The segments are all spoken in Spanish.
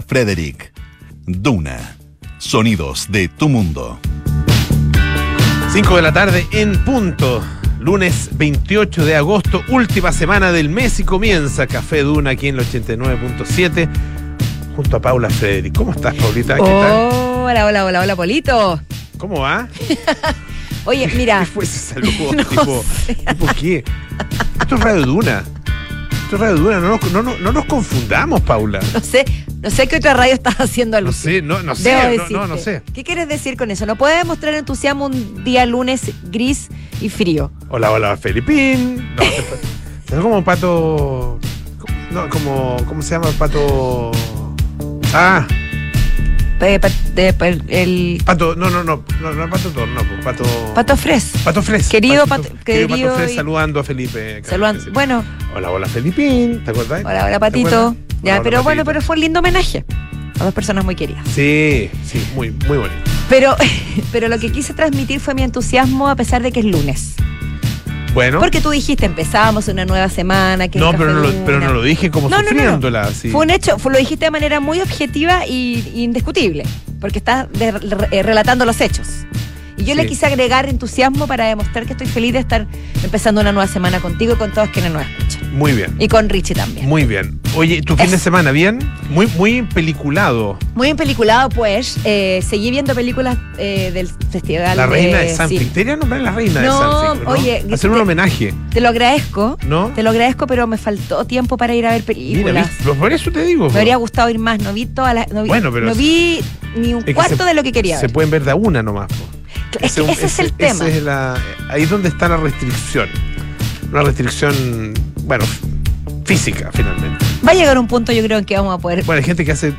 Frederick. Duna. Sonidos de tu mundo. 5 de la tarde en punto. Lunes 28 de agosto, última semana del mes y comienza Café Duna aquí en el 89.7 junto a Paula Frederick. ¿Cómo estás, Paulita? ¿Qué tal? Hola, hola, hola, hola, Polito. ¿Cómo va? Oye, mira. ¿Qué fue ese saludo? No tipo, qué? Esto es Radio Duna. Esto es Radio Duna. No nos, no, no- no nos confundamos, Paula. No sé, no sé qué otra radio estás haciendo No alusión. sé, no, no sé. Debo No, no, no sé. ¿Qué quieres decir con eso? No puedes mostrar entusiasmo un día lunes gris y frío. Hola, hola, Felipín. No, veo como pato. No, como. ¿Cómo se llama el pato? Ah, de- el pato. No, no, no. No, no pato Thor, no, pues, pato. pato fres. Pato Fres. Querido Pato- querido querido Pato Fres y- saludando a Felipe. Saludando. Bueno, Hola, hola, Felipín. ¿Te acuerdas? hola, hola, ¿Te Patito. Ya, pero bueno, pero fue un lindo homenaje a dos personas muy queridas. Sí, sí, muy, muy bonito. Pero, pero lo que quise transmitir fue mi entusiasmo a pesar de que es lunes. Bueno. Porque tú dijiste, empezamos una nueva semana. Que no, pero no, lo, pero no lo dije como No, no, no, sufriéndola. sí. Fue un hecho, fue- lo dijiste de manera muy objetiva y indiscutible, porque estás de- re- relatando los hechos. Y yo le Sí. quise agregar entusiasmo para demostrar que estoy feliz de estar empezando una nueva semana contigo y con todos quienes nos escuchan. Muy bien. Y con Richie también. Muy bien. Oye, ¿tu fin de semana bien? Muy, muy peliculado. Muy peliculado, pues. Eh, seguí viendo películas eh, del festival. La reina de sí. Sanfic. Debería nombrar la reina de No, Sanfic. ¿no? oye, Hacer un te- homenaje, Te lo agradezco. ¿no? Te lo agradezco, pero me faltó tiempo para ir a ver Mira, películas. ¿viste? por eso te digo. me habría gustado ir más. No vi todas las. No vi, Bueno, pero no vi ni un cuarto se- de lo que quería Se pueden ver de una nomás. po. Es que ese es el tema. ese es la- ahí es donde está la restricción. Una restricción, bueno, física finalmente. Va a llegar un punto, yo creo, en que vamos a poder. Bueno, hay gente que hace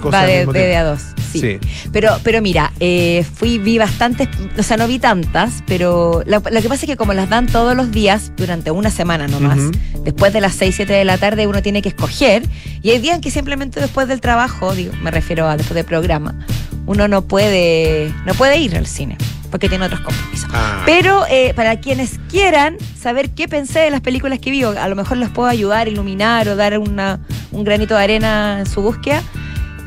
cosas Va al de, mismo de, a dos. Sí. Sí. Pero, pero mira, eh, fui, vi bastantes, o sea, no vi tantas, pero lo, lo que pasa es que como las dan todos los días, durante una semana nomás, Ujú. después de las 6, 7 de la tarde uno tiene que escoger, y hay días en que simplemente después del trabajo, digo, me refiero a después del programa, uno no puede, no puede ir al cine, porque tiene otros compromisos. Ah, Pero eh, para quienes quieran saber qué pensé de las películas que vi, o a lo mejor les puedo ayudar, iluminar o dar una, un granito de arena en su búsqueda,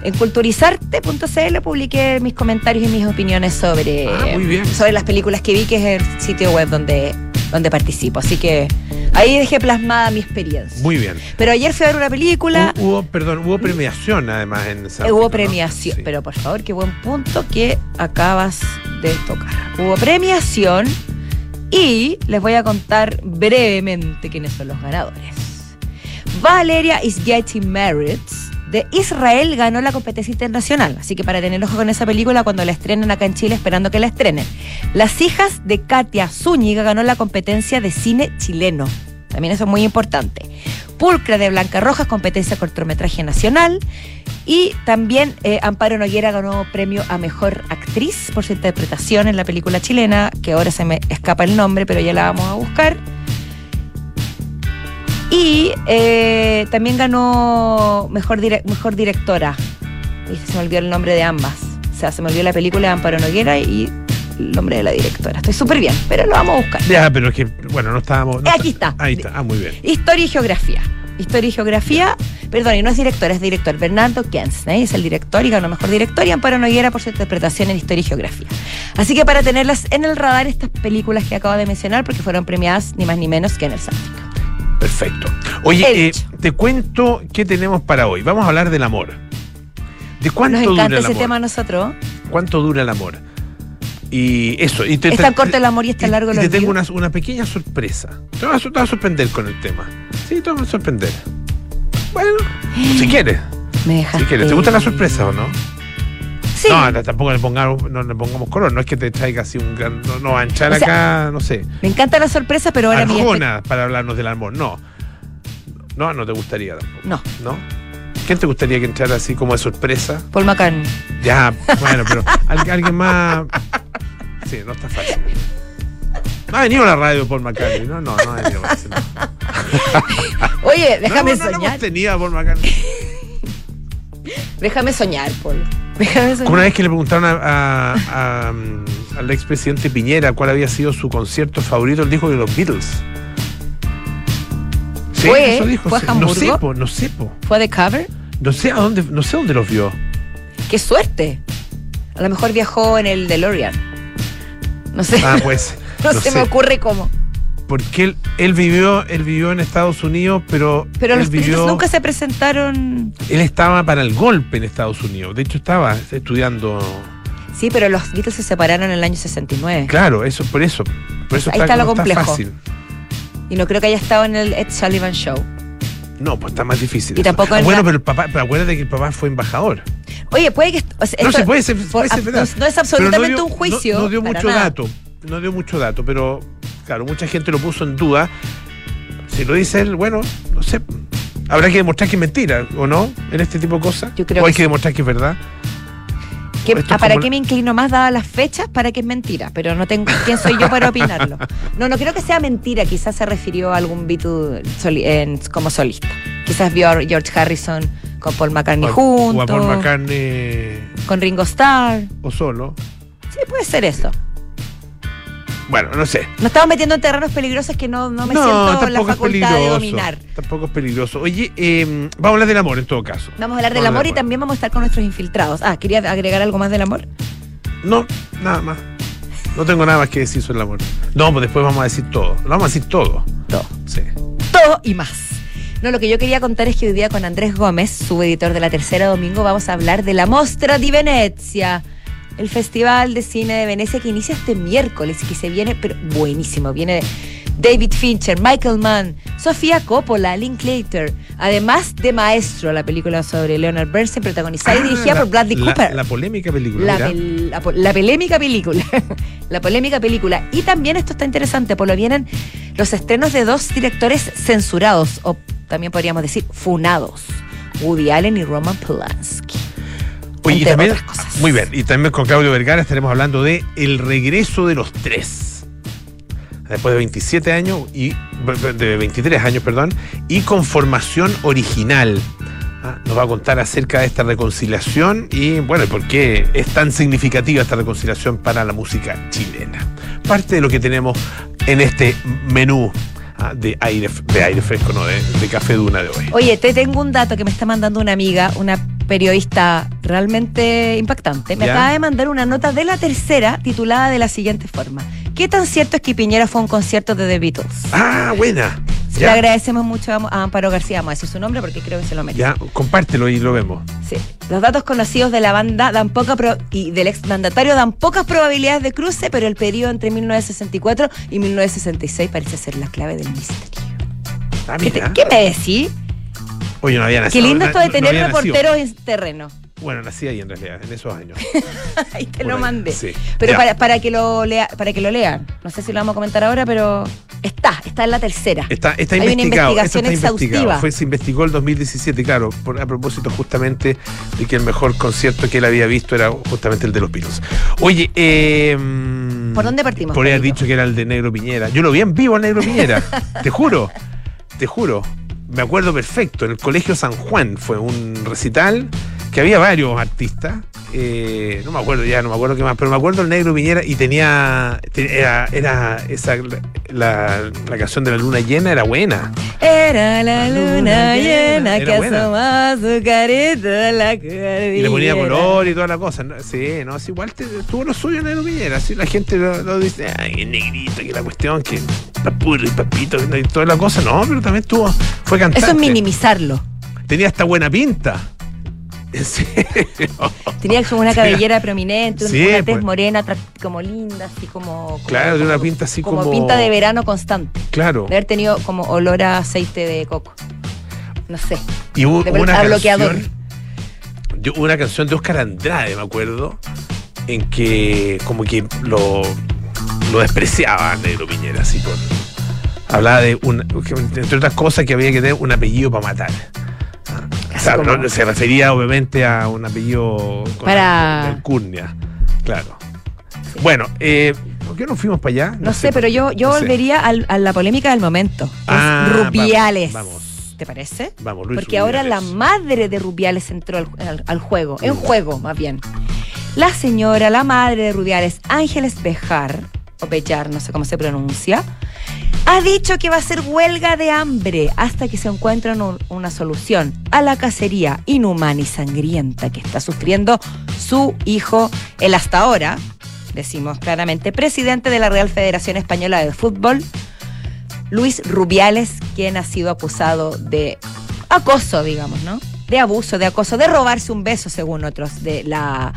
en culturizarte.cl publiqué mis comentarios y mis opiniones sobre, Ah, muy bien. sobre las películas que vi, que es el sitio web donde, donde participo. Así que ahí dejé plasmada mi experiencia. muy bien. Pero ayer fui a ver una película. Hu- Hubo, perdón, hubo premiación además en Eh, Hubo premiación, Sí. pero por favor, qué buen punto que acabas de tocar. Hubo premiación y les voy a contar brevemente quiénes son los ganadores. Valeria Isgeti Merits de Israel ganó la competencia internacional, así que para tener ojo con esa película cuando la estrenen acá en Chile, esperando que la estrenen. Las hijas de Katia Zúñiga ganó la competencia de cine chileno. También eso es muy importante. Pulcra de Blanca Rojas, competencia cortometraje nacional. Y también eh, Amparo Noguera ganó premio a mejor actriz por su interpretación en la película chilena, que ahora se me escapa el nombre, pero ya la vamos a buscar. Y eh, también ganó mejor, dire- mejor directora. Y se me olvidó el nombre de ambas. O sea, se me olvidó la película de Amparo Noguera y el nombre de la directora. Estoy súper bien, pero lo vamos a buscar. Ya, pero es que, bueno, no estábamos. no Aquí está. Ahí está. Ah, muy bien. Historia y geografía. Historia y geografía, perdón, y no es director, es director. Bernardo Kensney es el director y ganó mejor director y Amparo Noguera por su interpretación en historia y geografía. Así que para tenerlas en el radar estas películas que acabo de mencionar, porque fueron premiadas ni más ni menos que en el Santic. Perfecto. Oye, El eh, te cuento qué tenemos para hoy. Vamos a hablar del amor. ¿De cuánto Nos dura encanta el ese amor? tema a nosotros. ¿Cuánto dura el amor? Y eso. Y te, Es tan corto el amor y es tan largo el te tengo una, una pequeña sorpresa. Te vas, a, sorprender con el tema. Sí, te vas a sorprender. Bueno, si quieres. Me dejaste. Si quieres. ¿Te gustan las sorpresas o no? Sí. No, no, tampoco le pongamos, no le pongamos color. No es que te traiga así un gran. No, no va a echar O sea, acá, no sé. Me encanta la sorpresa, pero ahora Arjona para hablarnos del amor. No. No, no te gustaría tampoco. No, ¿No? ¿Quién te gustaría que entrara así como de sorpresa? Paul McCartney. Ya, bueno, pero al- alguien más. Sí, no está fácil. No ha venido a la radio Paul McCartney, ¿no? No, no ha venido. no. Oye, déjame no, no, no soñar. hemos tenido a Paul McCartney. Déjame soñar, Paul. Déjame soñar. Como una vez que le preguntaron a, a- a, um, al expresidente Piñera cuál había sido su concierto favorito, él dijo que los Beatles. Sí, ¿Fue? eso dijo. ¿Fue a sí. No sé, Hamburgo? po, no sé, po. ¿Fue de cover? No sé a dónde, no sé dónde los vio. ¡Qué suerte! A lo mejor viajó en el DeLorean. No sé. Ah, pues. no, se me ocurre cómo. Porque él, él vivió, él vivió en Estados Unidos, pero. Pero los vivió, nunca se presentaron. Él estaba para el golpe en Estados Unidos. De hecho, estaba estudiando. Sí, pero los Beatles se separaron en el año 69. Claro, eso, por eso. Por eso Ahí está lo no complejo. fácil. Y no creo que haya estado en el Ed Sullivan Show. No, pues está más difícil. Y tampoco Ah, bueno, pero el papá, pero acuérdate que el papá fue embajador. Oye, puede que. o sea, no esto- se puede ser, por- puede ser no- verdad. no es absolutamente dio- un juicio. No, no dio mucho nada. dato. No dio mucho dato, pero claro, mucha gente lo puso en duda. Si lo dice él, bueno, no sé. Habrá que demostrar que es mentira, ¿o no? En este tipo de cosas. Yo creo o hay que que demostrar que es verdad. ¿Qué- Esto ah, es ¿Para qué me inclino más dadas las fechas? Para que es mentira, pero no tengo quién soy yo para opinarlo. No, no creo que sea mentira, quizás se refirió a algún Beatle soli- en- como solista. Quizás vio a George Harrison con Paul McCartney O- junto, O a Paul McCartney con Ringo Starr. o solo. Sí, puede ser eso. Bueno, no sé. Nos estamos metiendo en terrenos peligrosos que no, no me siento en la facultad de dominar. Tampoco es peligroso. Oye, eh, vamos a hablar del amor en todo caso. Vamos a hablar del amor y también vamos a estar con nuestros infiltrados. Ah, ¿quería agregar algo más del amor? No, nada más. No tengo nada más que decir sobre el amor. No, pues después vamos a decir todo. Lo vamos a decir todo. Todo. Sí. todo y más. No, lo que yo quería contar es que hoy día con Andrés Gómez, subeditor de la Tercera Domingo, vamos a hablar de la Mostra di Venezia, el Festival de Cine de Venecia que inicia este miércoles y que se viene, pero buenísimo, viene David Fincher, Michael Mann, Sofía Coppola, Linklater, además de Maestro, la película sobre Leonard Bernstein, protagonizada y Ah, dirigida la- por Bradley la- Cooper. La polémica película. La, pel- la polémica película. la polémica película. Y también esto está interesante, por lo vienen los estrenos de dos directores censurados, o también podríamos decir funados. Woody Allen y Roman Polanski. Oye, y también, otras cosas. muy bien, y también con Claudio Vergara estaremos hablando de El regreso de los tres. Después de 27 años y de 23 años, perdón, y con formación original. Ah, Nos va a contar acerca de esta reconciliación y bueno, por qué es tan significativa esta reconciliación para la música chilena. Parte de lo que tenemos en este menú ah, de aire, de aire fresco, no, de, de café duna de hoy. Oye, te tengo un dato que me está mandando una amiga, una periodista realmente impactante. Me ¿Ya? acaba de mandar una nota de la tercera titulada de la siguiente forma. ¿Qué tan cierto es que Piñera fue a un concierto de The Beatles? Ah, buena. Le Ya, agradecemos mucho a Amparo García, vamos a decir su nombre porque creo que se lo merece. ya, compártelo y lo vemos. Sí. Los datos conocidos de la banda dan poca pro- y del exmandatario dan pocas probabilidades de cruce, pero el periodo entre 1964 y 1966 parece ser la clave del misterio. Ah, ¿Qué, te- mira. qué me decís? Oye, no había Qué nacido. lindo no- esto de no tener nacido. reporteros en terreno. Bueno, nací ahí en realidad, en esos años. Ahí te Por lo ahí, mandé. sí. Pero para, para que lo lea, para que lo lean. No sé si lo vamos a comentar ahora, pero está, está en la tercera. Está, está Hay una investigado. esto investigación está exhaustiva. Fue, se investigó el 2017, claro, por, a propósito justamente de que el mejor concierto que él había visto era justamente el de los Beatles. Oye, eh, ¿Por dónde partimos, Por haber dicho que era el de Negro Piñera. Yo lo vi en vivo al Negro Piñera. te juro, te juro. Me acuerdo perfecto. En el Colegio San Juan fue un recital que había varios artistas. eh, no me acuerdo ya, no me acuerdo qué más, pero me acuerdo el Negro Piñera y tenía. te- Era, era esa. La, la canción de la luna llena era buena. Era la luna llena que asomaba su carita a la cordillera. Y le ponía color y toda la cosa. ¿no? Sí, no, es igual te, tuvo lo suyo Negro Piñera. Así la gente lo, lo dice, ay, el negrito, que la cuestión, que papuro y papito y toda la cosa. No, pero también tuvo, fue cantante. Eso es minimizarlo. Tenía hasta buena pinta. En serio. Tenía como una cabellera prominente, Sí, una tez pues. morena, como linda, así como. como- Claro, de una como- pinta así como- pinta de verano constante. Claro. De haber tenido como olor a aceite de coco. No sé. Y hubo de- una a bloqueador. canción. Yo, una canción de Oscar Andrade, me acuerdo, en que como que lo, lo despreciaba Negro Piñera, así con. Hablaba de un, entre otras cosas que había que tener un apellido para matar. Como- se refería obviamente a un apellido con Para- alcurnia. Claro. Bueno, eh, ¿por qué no fuimos para allá? No, sé, pero yo, yo no volvería al- a la polémica del momento. Ah, Rubiales. vamos, vamos. ¿Te parece? Vamos, Luis Porque ahora la madre de Rubiales entró al, al- al juego, en Mm. juego más bien. La señora, la madre de Rubiales, Ángeles Bejar, o Bellar, no sé cómo se pronuncia, ha dicho que va a hacer huelga de hambre hasta que se encuentre un- una solución a la cacería inhumana y sangrienta que está sufriendo su hijo, el hasta ahora, decimos claramente, presidente de la Real Federación Española de Fútbol, Luis Rubiales, quien ha sido acusado de acoso, digamos, ¿no? De abuso, de acoso, de robarse un beso, según otros, de la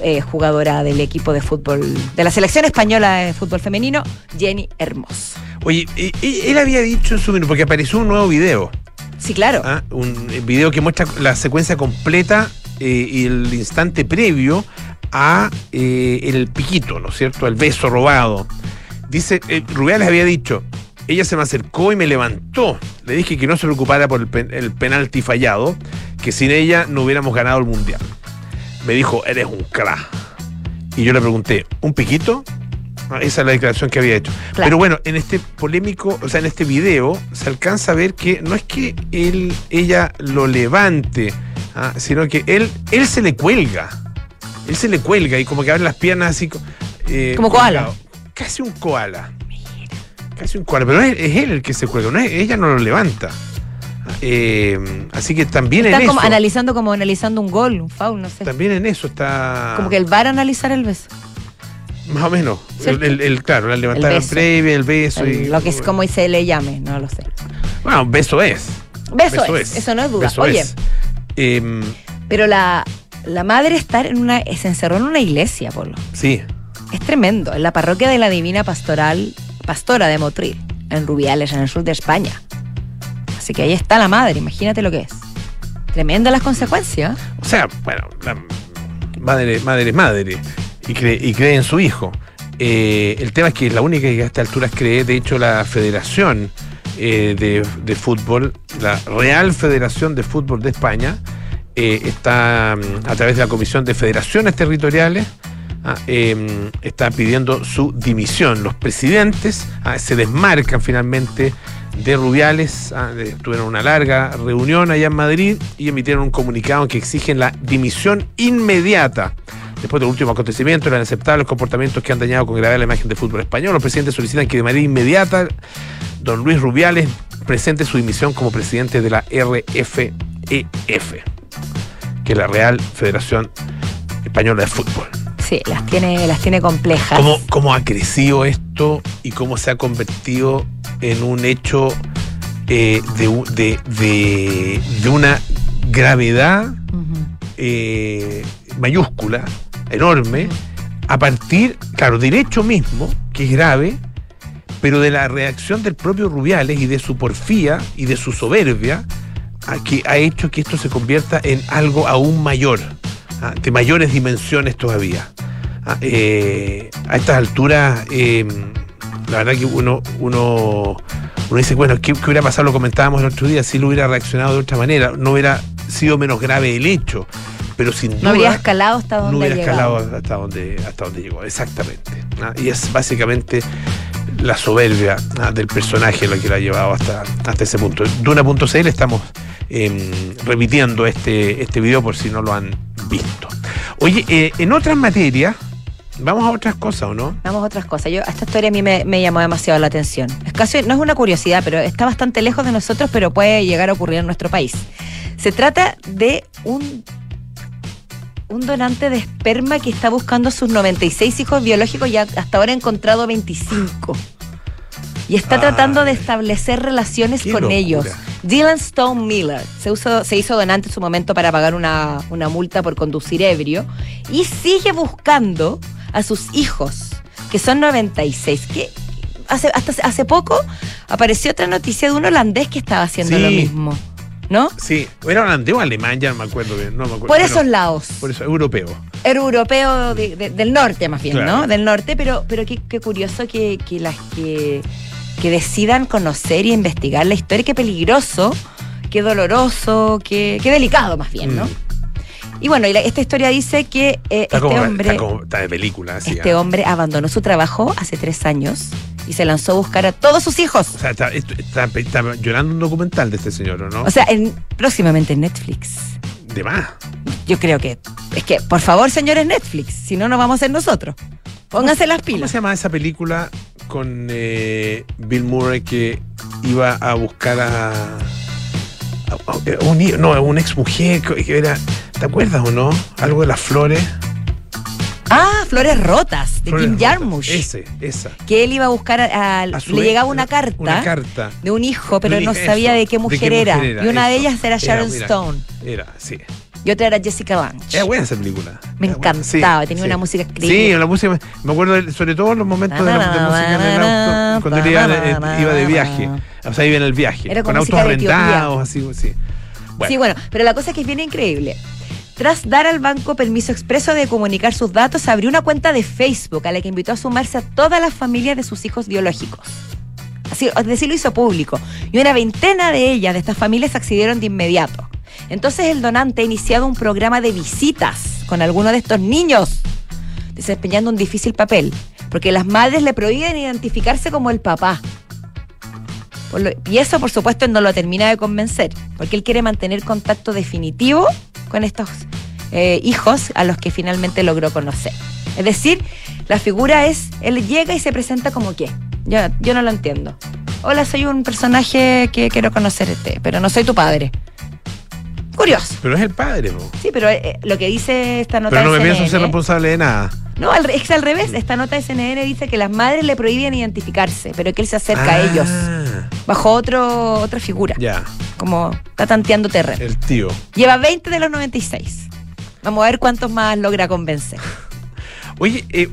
eh, jugadora del equipo de fútbol, de la selección española de fútbol femenino, Jenny Hermoso. Oye, él había dicho en su minuto, porque apareció un nuevo video, Sí, claro. ¿ah? un video que muestra la secuencia completa eh, y el instante previo a eh, el piquito, ¿no es cierto? El beso robado. Dice, eh, Rubiales había dicho, ella se me acercó y me levantó. Le dije que no se preocupara por el, pen- el penalti fallado, que sin ella no hubiéramos ganado el mundial. Me dijo, eres un crack. Y yo le pregunté, ¿un piquito? Ah, Esa es la declaración que había hecho. Claro. Pero bueno, en este polémico, o sea, en este video, se alcanza a ver que no es que él, ella lo levante, ah, sino que él, él se le cuelga. Él se le cuelga y como que abre las piernas así. eh, Como koala. Casi un koala. Casi un koala. Pero es, es él el que se cuelga, no es- ella no lo levanta. Eh, así que también Están en como eso. analizando como analizando un gol, un foul, no sé. También en eso está. Como que el VAR analizar el beso. Más o menos. El, el- el- claro, la levantada beso. previa, el beso. El- y, lo que es como se le llame, no lo sé. Bueno, un beso es. Beso, es, eso no es duda. Beso Oye, es. Em, pero la, la madre estar en una, se encerró en una iglesia, Polo. sí. Es tremendo, en la parroquia de la Divina Pastoral, Pastora de Motril, en Rubiales, en el sur de España. Así que ahí está la madre, imagínate lo que es. Tremenda las consecuencias. O sea, bueno, la madre, madre es madre y cree, en su hijo. Eh, el tema es que es la única que a esta altura cree, de hecho, la Federación eh, de, Fútbol, la Real Federación de Fútbol de España, eh, está mm, a través de la Comisión de Federaciones Territoriales. ah, eh, está pidiendo su dimisión. Los presidentes ah, se desmarcan finalmente de Rubiales. ah, tuvieron una larga reunión allá en Madrid y emitieron un comunicado en que exigen la dimisión inmediata. Después del último acontecimiento, los inaceptables comportamientos que han dañado con gravedad la imagen del fútbol español, los presidentes solicitan que de manera inmediata don Luis Rubiales presente su dimisión como presidente de la RFEF, que es la Real Federación Española de Fútbol. Sí, las tiene, las tiene complejas. ¿Cómo, cómo ha crecido esto y cómo se ha convertido en un hecho eh, de, u- de- de- de una gravedad eh, mayúscula, enorme, a partir, claro, del hecho mismo, que es grave, pero de la reacción del propio Rubiales y de su porfía y de su soberbia, a que ha hecho que esto se convierta en algo aún mayor, ah, de mayores dimensiones todavía. Ah, eh, a estas alturas, eh, la verdad que uno, uno, uno dice, bueno, ¿qué, qué hubiera pasado? Lo comentábamos el otro día, si lo hubiera reaccionado de otra manera, no hubiera sido menos grave el hecho, pero sin duda No habría escalado hasta donde no hubiera llegado. escalado hasta donde, hasta donde llegó, exactamente. ¿ah? Y es básicamente la soberbia ¿ah? del personaje lo que lo ha llevado hasta, hasta ese punto. Duna.cl estamos em, repitiendo este, este video por si no lo han visto. Oye, eh, en otras materias, vamos a otras cosas, ¿o no? Vamos a otras cosas. Yo, esta historia a mí me, llamó demasiado la atención. Es casi, no es una curiosidad, pero está bastante lejos de nosotros, pero puede llegar a ocurrir en nuestro país. Se trata de un, un donante de esperma que está buscando sus 96 hijos biológicos y ha- hasta ahora ha encontrado 25. Y está tratando de establecer relaciones Qué con locura. ellos. Dylan Stone Miller se, usó- se hizo donante en su momento para pagar una, una multa por conducir ebrio y sigue buscando a sus hijos, que son 96. Que hace, hasta hace- poco apareció otra noticia de un holandés que estaba haciendo Sí. lo mismo. ¿No? Sí, era holandés o alemán, ya no me acuerdo bien. No me acuerdo. Por Bueno, esos lados. Por eso, europeo. Era europeo de- de- del norte, más bien, Claro. ¿no? Del norte, pero, pero qué, qué curioso que, que las que, que decidan conocer y investigar la historia. Qué peligroso, qué doloroso, qué, qué delicado, más bien, ¿no? Mm. Y bueno, y la- esta historia dice que eh, este como, hombre. está, como- está de película, así. Este ¿ah? hombre abandonó su trabajo hace tres años y se lanzó a buscar a todos sus hijos. O sea, está, está, está llorando un documental de este señor, ¿o no? O sea, en, próximamente en Netflix. de más. Yo creo que. Es que, por favor, señores Netflix, si no, no vamos a ser nosotros. Pónganse las ¿Cómo pilas. se llama esa película con eh, Bill Murray que iba a buscar a, a- un, no, a un ex mujer que era, ¿te acuerdas o no? Algo de las flores. Ah, Flores Rotas, de Flores Kim. Jarmusch. Ese, esa. Que él iba a buscar, a, le llegaba una carta, Una carta. de un hijo, pero no sabía de qué mujer, era. Y una de ellas era Sharon mira, Stone. Era, sí. Y otra era Jessica Lange. Era buena esa película. Me Era buena, encantaba, tenía una música increíble. Sí, la música, me acuerdo de- sobre todo los momentos de, la, de música en el auto, cuando él iba, eh, iba de viaje. O sea, iba en el viaje. Era con como autos música de Etiopía. arrendados, así, sí. Bueno, Sí, bueno, pero la cosa es que es bien increíble. Tras dar al banco permiso expreso de comunicar sus datos, abrió una cuenta de Facebook a la que invitó a sumarse a todas las familias de sus hijos biológicos. Así, es decir, lo hizo público. Y una veintena de ellas, de estas familias, accedieron de inmediato. Entonces el donante ha iniciado un programa de visitas con algunos de estos niños, desempeñando un difícil papel, porque las madres le prohíben identificarse como el papá. Y eso, por supuesto, no lo termina de convencer, porque él quiere mantener contacto definitivo con estos eh, hijos a los que finalmente logró conocer. Es decir, la figura es, él llega y se presenta como qué. Yo, yo no lo entiendo. Hola, soy un personaje que quiero conocerte, pero no soy tu padre. Curioso. pero es el padre, po. Sí, pero eh, lo que dice esta nota Pero no me pienso ser responsable de nada. no, al, es al revés. Esta nota de CNN dice que las madres le prohíben identificarse, pero que él se acerca a Ah, ellos bajo otro, otra figura. Ya, Como está tanteando terreno. el tío. Lleva 20 de los 96. Vamos a ver cuántos más logra convencer. Oye, eh,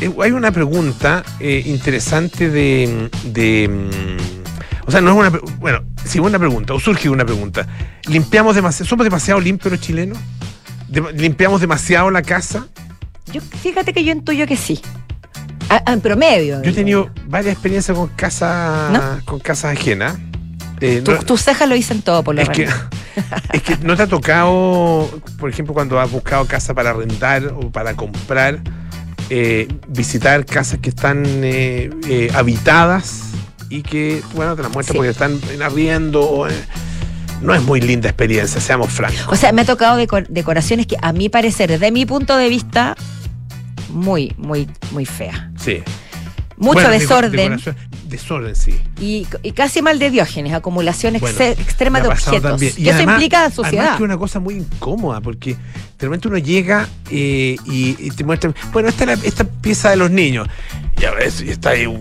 eh, hay una pregunta eh, interesante de, de, mm, O sea, no es una. Bueno, sí, una pregunta, o surge una pregunta. ¿Limpiamos demasiado? ¿Somos demasiado limpios los chilenos? ¿Limpiamos demasiado la casa? Yo, fíjate que yo intuyo que sí. A- a- en promedio. Yo he tenido varias experiencias con casas ¿No? con casas ajenas. Eh, Tu- no- tus cejas lo dicen todo, por lo es que, menos. es que no te ha tocado, por ejemplo, cuando has buscado casa para arrendar o para comprar, eh, visitar casas que están eh, habitadas y que, bueno, te las muestran Sí. porque están en arriendo. o, eh, no es muy linda experiencia, seamos francos. O sea, me ha tocado decor- decoraciones que, a mi parecer, desde mi punto de vista, muy, muy, muy fea. Sí. Mucho Bueno, desorden desorden, sí. y, y casi mal de diógenes, acumulación Bueno, extrema de objetos. Y, eso además- implica Además suciedad. que una cosa muy incómoda, porque de repente uno llega eh, y, y te muestran, bueno, esta es la- esta pieza de los niños. Y a veces y está ahí un,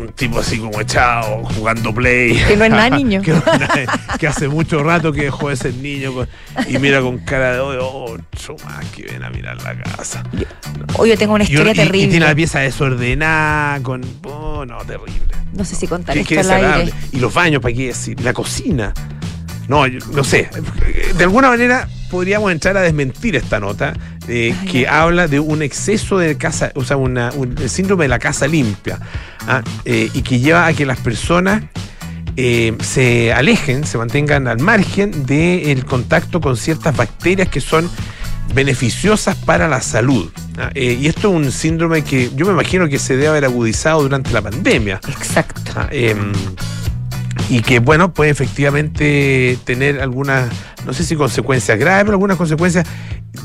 un tipo así como echado, jugando play. Que no es nada niño. que, no es nada- que hace mucho rato que dejó de ser niño con- y mira con cara de odio, ocho más que ven a mirar la casa. Hoy yo tengo una historia y- y terrible. tiene la pieza desordenada, con. Oh, no, terrible. no sé si contar esto al aire. Y los baños, ¿para qué decir? La cocina. No, yo- no sé. De alguna manera podríamos entrar a desmentir esta nota eh, Ay, que habla de un exceso de casa, o sea, una- un, el síndrome de la casa limpia ¿ah? Eh, y que lleva a que las personas eh, se alejen, se mantengan al margen del contacto con ciertas bacterias que son beneficiosas para la salud. ¿ah? Eh, y esto es un síndrome que yo me imagino que se debe haber agudizado durante la pandemia. Exacto. Ah, em, y que, bueno, puede efectivamente tener algunas, no sé si consecuencias graves, pero algunas consecuencias.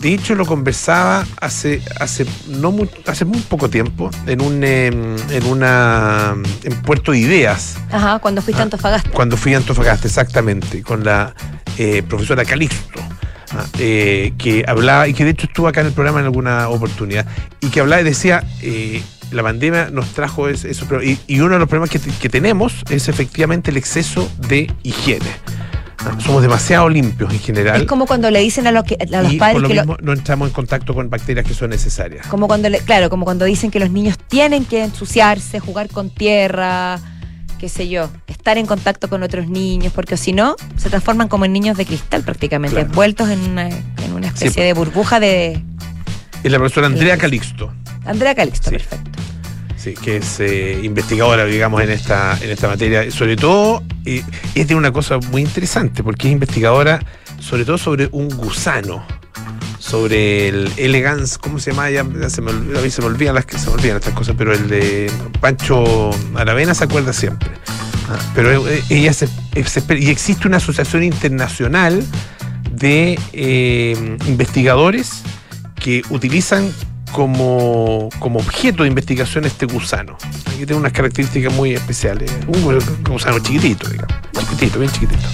De hecho, lo conversaba hace, hace, no mu- hace muy poco tiempo en, un, em, en, una, en Puerto de Ideas, Ajá, cuando fuiste a Ah, Antofagasta. cuando fui a Antofagasta, exactamente, con la eh, profesora Calixto. ah, eh, que hablaba y que de hecho estuvo acá en el programa en alguna oportunidad y que hablaba y decía eh, la pandemia nos trajo es- eso pero- y, y uno de los problemas que, te- que tenemos es efectivamente el exceso de higiene Ah, somos demasiado limpios en general Es como cuando le dicen a los, que, a los y padres por lo que lo- mismo no entramos en contacto con bacterias que son necesarias como cuando le- claro, como cuando dicen que los niños tienen que ensuciarse, jugar con tierra, qué sé yo, estar en contacto con otros niños, porque si no, se transforman como en niños de cristal prácticamente, Claro. envueltos en una, en una especie Sí. de burbuja de es la profesora Andrea. Calixto Andrea Calixto, Sí. perfecto. Sí, que es eh, investigadora, digamos, en esta, en esta materia. Sobre todo, eh, es de una cosa muy interesante, porque es investigadora, sobre todo sobre un gusano, sobre el elegance, ¿cómo se llama? Ya, se me, a mí se me olvidan las que se me olvidan estas cosas, pero el de Pancho Aravena se acuerda siempre. Ah, pero eh, ella se, se- y existe una asociación internacional de eh, investigadores que utilizan como, como objeto de investigación este gusano. Aquí tiene unas características muy especiales. Un gu- gusano chiquitito, digamos. Chiquitito, bien chiquitito.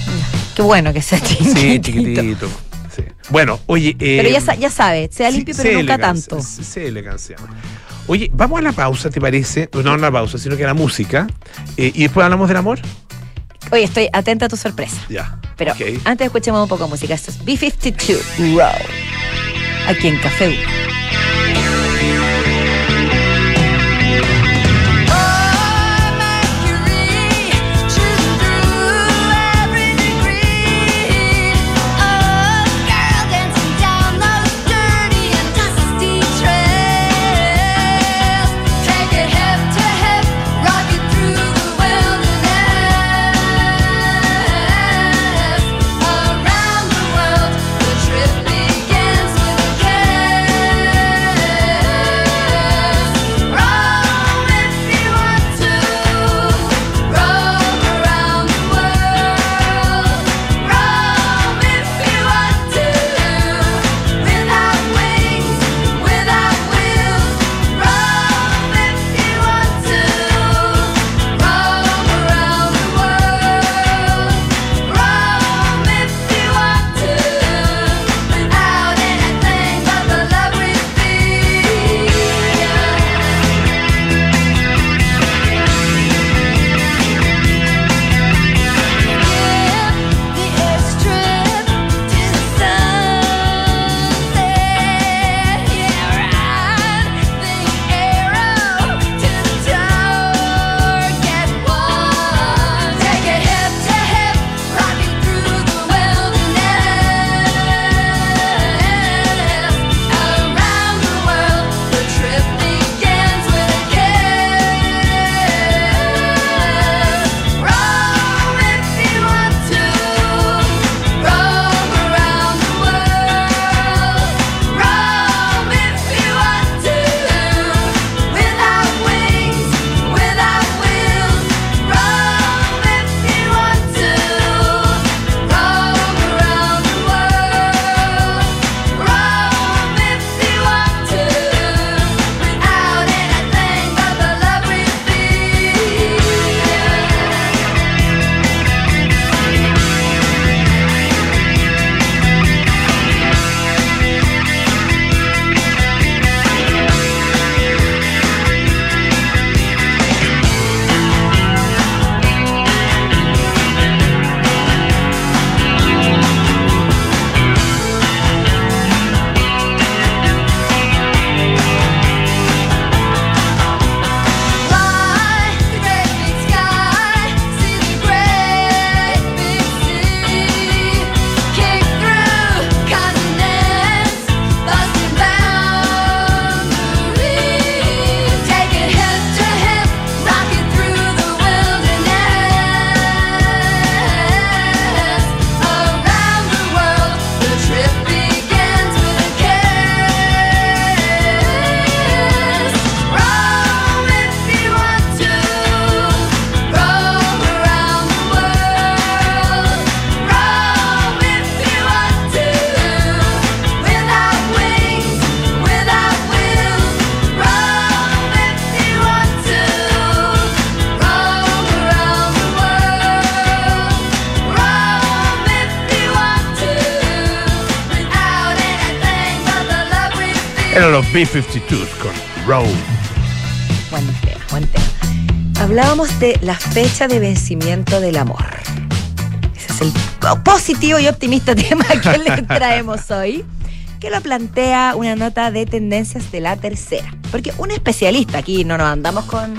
Qué bueno que sea chiquitito. Sí, chiquitito. sí. Bueno, oye. eh, Pero ya, ya sabe, sea sí, limpio, pero nunca tanto. sé- sé elegancia. Oye, vamos a la pausa, ¿te parece? No a la pausa, sino que a la música. Eh, y después hablamos del amor. Oye, estoy atenta a tu sorpresa. Ya. Pero antes escuchemos un poco de música. Esto es B52 Row. Aquí en Café U. B-52 con Road. Buen tema, buen tema. Hablábamos de la fecha de vencimiento del amor. Ese es el positivo y optimista tema que le traemos hoy, que lo plantea una nota de tendencias de la tercera. Porque un especialista, aquí no nos andamos con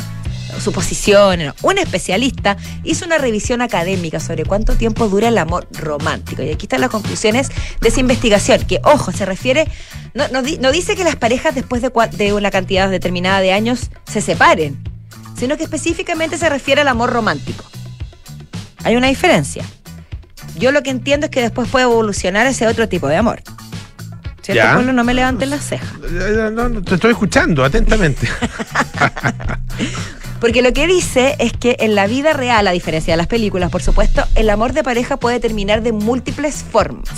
suposiciones, no, un especialista hizo una revisión académica sobre cuánto tiempo dura el amor romántico. Y aquí están las conclusiones de esa investigación, que, ojo, se refiere, no, no no dice que las parejas después de, una cantidad determinada de años se separen, sino que específicamente se refiere al amor romántico. Hay una diferencia. Yo lo que entiendo es que después puede evolucionar ese otro tipo de amor. ¿Cierto? No me levanten las cejas. Eh, no, no, te estoy escuchando atentamente. Porque lo que dice es que en la vida real, a diferencia de las películas, por supuesto, el amor de pareja puede terminar de múltiples formas.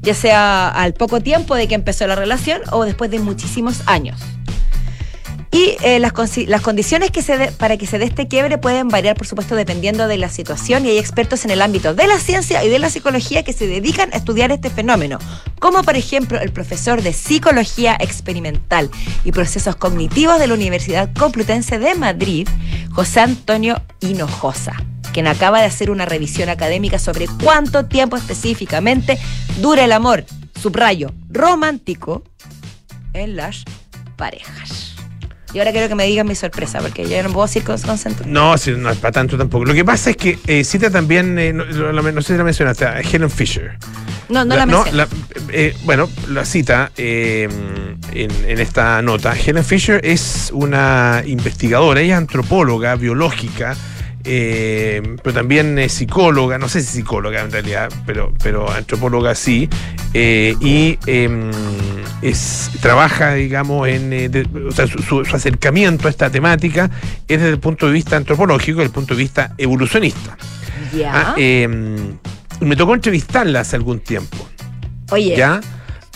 ya sea al poco tiempo de que empezó la relación o después de muchísimos años. Y eh, las, condiciones que para que se dé este quiebre pueden variar, por supuesto, dependiendo de la situación y hay expertos en el ámbito de la ciencia y de la psicología que se dedican a estudiar este fenómeno, como por ejemplo el profesor de Psicología Experimental y Procesos Cognitivos de la Universidad Complutense de Madrid, José Antonio Hinojosa, quien acaba de hacer una revisión académica sobre cuánto tiempo específicamente dura el amor, subrayo, romántico en las parejas. Y ahora quiero que me digan mi sorpresa, porque yo no puedo decir con, con sentido. No, sí, no es para tanto tampoco. Lo que pasa es que eh, cita también, eh, no, sé si la mencionaste, a Helen Fisher. No, no la, mencioné. la- eh, bueno, la cita eh, en, en esta nota. Helen Fisher es una investigadora, ella es antropóloga, biológica, eh, pero también es psicóloga, no sé si psicóloga en realidad, pero, pero antropóloga sí, eh, y eh, es, trabaja, digamos, en, eh, de- o sea, su, acercamiento a esta temática es desde el punto de vista antropológico, desde el punto de vista evolucionista. ya. Ah, eh, me tocó entrevistarla hace algún tiempo, Oye, ¿ya?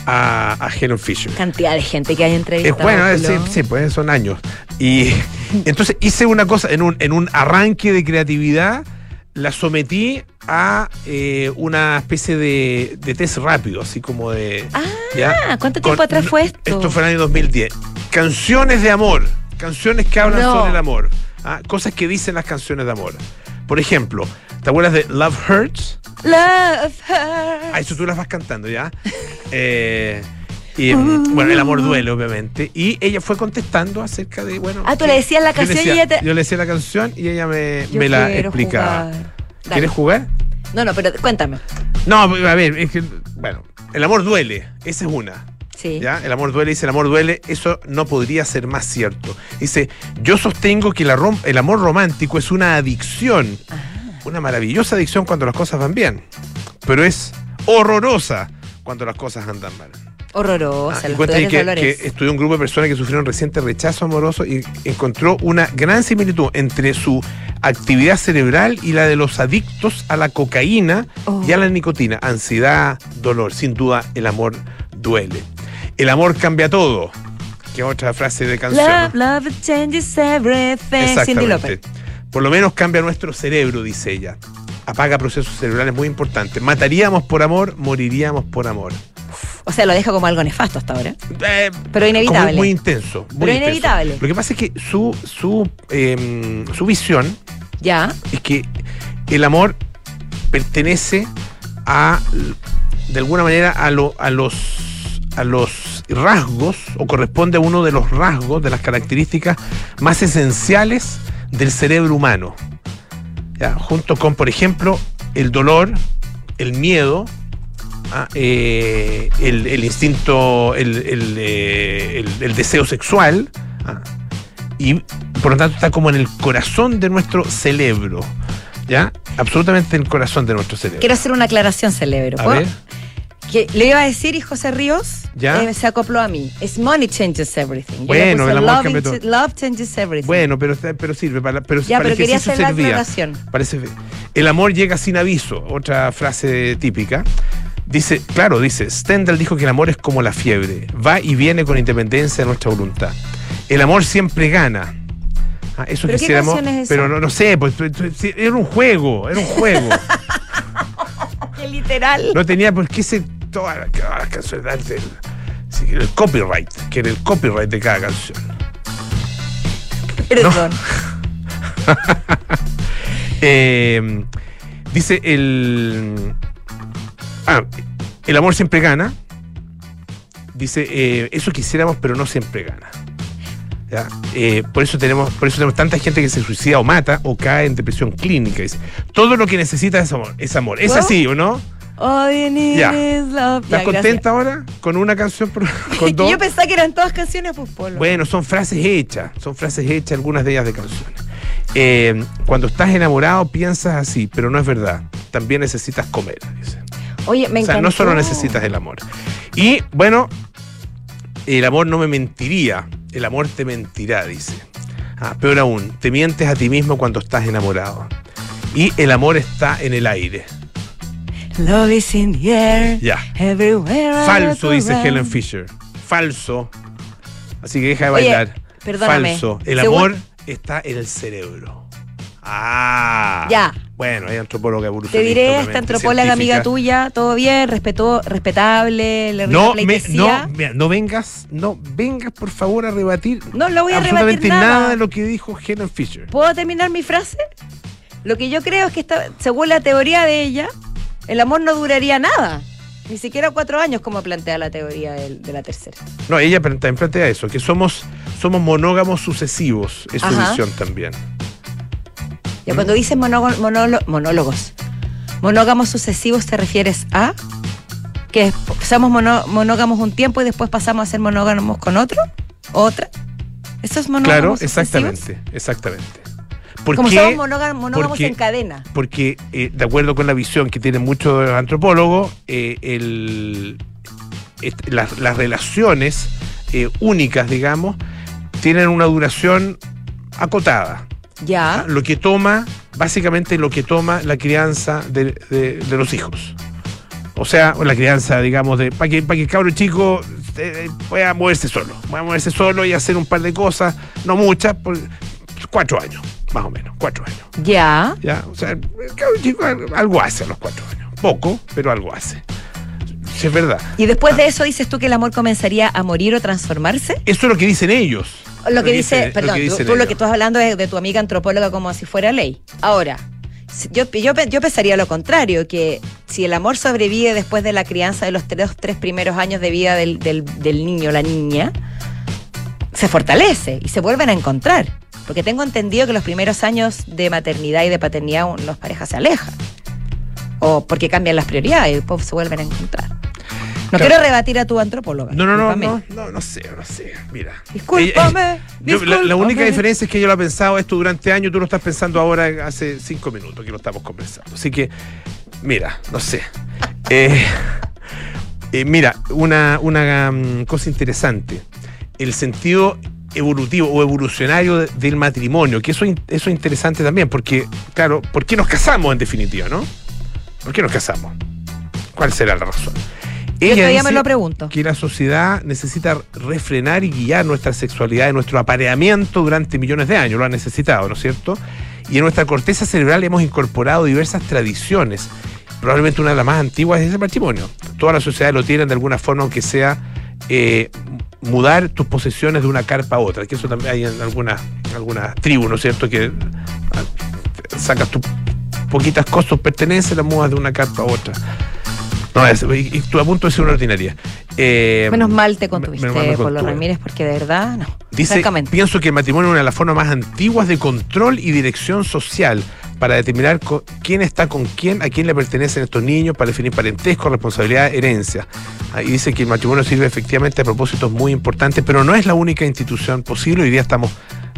A, a Helen Fisher. cantidad de gente que hay Es entrevistado. bueno, sí, sí, pues son años. Y entonces hice una cosa, en un, en un arranque de creatividad, la sometí a eh, una especie de, de test rápido, así como de... Ah, ¿cuánto tiempo Con- atrás fue esto? Esto fue en el año 2010. Canciones de amor. Canciones que hablan No. sobre el amor. Ah, Cosas que dicen las canciones de amor. Por ejemplo, ¿te acuerdas de Love Hurts? Love her. Ah, eso tú las vas cantando, ¿ya? Eh, y, bueno, el amor duele, obviamente. Y ella fue contestando acerca de, bueno... Ah, tú que- le decías la canción y ella te- Yo le decía la canción y ella me, me la explicaba. jugar. ¿Quieres jugar? No, no, pero cuéntame. No, a ver, es que, bueno, el amor duele, esa es una. Sí. ¿Ya? El amor duele, dice el amor duele, eso no podría ser más cierto. Dice, yo sostengo que la rom- el amor romántico es una adicción, Ah. una maravillosa adicción cuando las cosas van bien, pero es horrorosa cuando las cosas andan mal. Horrorosa, Ah, los peores que, dolores. que estudió un grupo de personas que sufrieron reciente rechazo amoroso y encontró una gran similitud entre su actividad cerebral y la de los adictos a la cocaína Oh. y a la nicotina. Ansiedad, dolor. Sin duda, el amor duele. El amor cambia todo. Que es otra frase de canción. Love, ¿no? love changes everything. Cindy. López. Por lo menos cambia nuestro cerebro, dice ella. Apaga procesos cerebrales muy importantes. Mataríamos por amor, moriríamos por amor. O sea, lo deja como algo nefasto hasta ahora. Eh, Pero inevitable. como muy intenso. muy Pero intenso. inevitable. Lo que pasa es que su, su, eh, su visión Ya. es que el amor pertenece a, de alguna manera, a, lo- a los a los rasgos, o corresponde a uno de los rasgos, de las características más esenciales del cerebro humano. ¿Ya? Junto con, por ejemplo, el dolor, el miedo, ah, eh, el, el instinto, el, el, eh, el- deseo sexual, ah, y por lo tanto está como en el corazón de nuestro cerebro. ¿Ya? Absolutamente en el corazón de nuestro cerebro. Quiero hacer una aclaración, cerebro. A ver. Que le iba a decir y José Ríos Ya. eh, se acopló a mí. Es money changes everything. Yo Bueno, el amor love, todo. love changes everything. Bueno, pero, pero sirve para, pero ya, para pero quería hacer la aclaración. Parece el amor llega sin aviso, otra frase típica. Dice, claro, dice, Stendhal dijo que el amor es como la fiebre, va y viene con independencia de nuestra voluntad. El amor siempre gana. Ah, eso ¿Pero qué canción es pero no, no sé, pues, pues, pues, era un juego, era un juego. Qué literal. no tenía por qué ser todas las, canciones sí, el copyright, que era el copyright de cada canción. Perdón. Eh, dice el. Ah, el amor siempre gana. Dice, eh, eso quisiéramos, pero no siempre gana. ¿Ya? Eh, por eso tenemos, por eso tenemos tanta gente que se suicida o mata o cae en depresión clínica. Dice, todo lo que necesita es amor. Es amor. ¿Es así o no? All you need Ya. is love. ¿Estás Ya, contenta ahora con una canción? por- con dos? yo pensaba que eran todas canciones, pues Polo. Bueno, son frases hechas, son frases hechas, algunas de ellas de canciones. Eh, cuando estás enamorado piensas así, pero no es verdad. También necesitas comer, dice. Oye, me o sea, encantó. no solo necesitas el amor. Y bueno, el amor no me mentiría, el amor te mentirá, dice. Ah, peor aún, te mientes a ti mismo cuando estás enamorado. Y el amor está en el aire. Love is in the air. Ya. Everywhere. Falso, dice. Helen Fisher. Falso. Así que deja de Oye, bailar. perdóname. Falso. El Según- amor está en el cerebro. Ah. Ya. Bueno, hay antropóloga Te evolucionista. diré, esta obviamente, antropóloga amiga científica. tuya, todo bien, respetó, respetable, le No, me, pleitesía. no, mira, no vengas, no vengas por favor a rebatir No, no voy a absolutamente rebatir nada. de lo que dijo Helen Fisher. ¿Puedo terminar mi frase? Lo que yo creo es que esta- según la teoría de ella, el amor no duraría nada. Ni siquiera cuatro años, como plantea la teoría del- de, la tercera. No, ella plantea eso, que somos, somos monógamos sucesivos, es su visión también. Ya cuando dices monólogos, monógamos sucesivos, ¿te refieres a que somos mono- monógamos un tiempo y después pasamos a ser monógamos con otro? ¿Otra? ¿Eso es monógamos Claro, sucesivos? exactamente, exactamente. ¿Por Como qué? somos monógamos, Porque- en cadena. Porque, eh, de acuerdo con la visión que tienen muchos antropólogos, eh, el- est- las, las relaciones eh, únicas, digamos, tienen una duración acotada. Ya. Lo que toma, básicamente lo que toma la crianza de, de- de los hijos. O sea, la crianza, digamos, de para que, para que el cabro chico eh, pueda moverse solo. Pueda moverse solo y hacer un par de cosas, no muchas, por cuatro años, más o menos, cuatro años. Ya. ¿ya? O sea, el chico algo hace a los cuatro años. Poco, pero algo hace. Sí, es verdad. Y después de eso dices tú que el amor comenzaría a morir o transformarse. Eso es lo que dicen ellos. Lo que dice, dicen- perdón, que tú, dicen tú lo que estás hablando es de tu amiga antropóloga como si fuera ley. Ahora, yo, yo, yo pensaría lo contrario, que si el amor sobrevive después de la crianza de los tres, tres primeros años de vida del, del, del niño o la niña, se fortalece y se vuelven a encontrar. Porque tengo entendido que los primeros años de maternidad y de paternidad las parejas se alejan. O porque cambian las prioridades y después se vuelven a encontrar. No Claro. quiero rebatir a tu antropóloga. No, no, no, no, no, no sé, no sé. Mira. Discúlpame, Ella- yo- la, la única diferencia es que yo lo he pensado esto durante años, tú lo estás pensando ahora hace cinco minutos que lo estamos conversando. Así que, mira, no sé. Eh, eh, mira, una, una mm, cosa interesante. El sentido evolutivo o evolucionario de- del matrimonio, que eso, eso es interesante también, porque, claro, ¿por qué nos casamos en definitiva, no? ¿Por qué nos casamos? ¿Cuál será la razón? Yo todavía me lo pregunto. que la sociedad necesita refrenar y guiar nuestra sexualidad y nuestro apareamiento durante millones de años, lo ha necesitado, ¿no es cierto? Y en nuestra corteza cerebral hemos incorporado diversas tradiciones. Probablemente una de las más antiguas es el matrimonio. Todas las sociedades lo tienen de alguna forma, aunque sea eh, mudar tus posesiones de una carpa a otra, que eso también hay en algunas alguna tribu, ¿no es cierto? Que ah, sacas tus poquitas cosas, tus pertenencias, las mudas de una carpa a otra. No, es, y, y tú a punto de ser una ordinaria. Eh, Menos mal te mal contuviste, me Polo. Ramírez, porque de verdad, no. Dice, pienso que el matrimonio es una de las formas más antiguas de control y dirección social para determinar quién está con quién, a quién le pertenecen estos niños, para definir parentesco, responsabilidad, herencia. Ah, Y dice que el matrimonio sirve efectivamente a propósitos muy importantes, pero no es la única institución posible. Hoy día estamos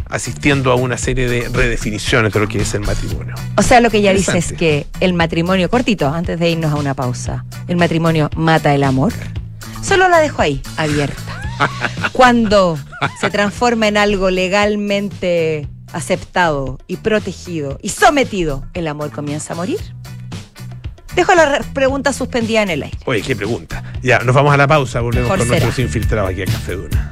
asistiendo a una serie de redefiniciones de lo que es el matrimonio. O sea, lo que ella dice es que el matrimonio, cortito, antes de irnos a una pausa, el matrimonio mata el amor. Solo la dejo ahí, abierta. Cuando se transforma en algo legalmente aceptado y protegido y sometido, ¿el amor comienza a morir? Dejo la re- pregunta suspendida en el aire. Oye, qué pregunta. Ya, nos vamos a la pausa, volvemos Mejor con será. nuestros infiltrados aquí a Café Duna.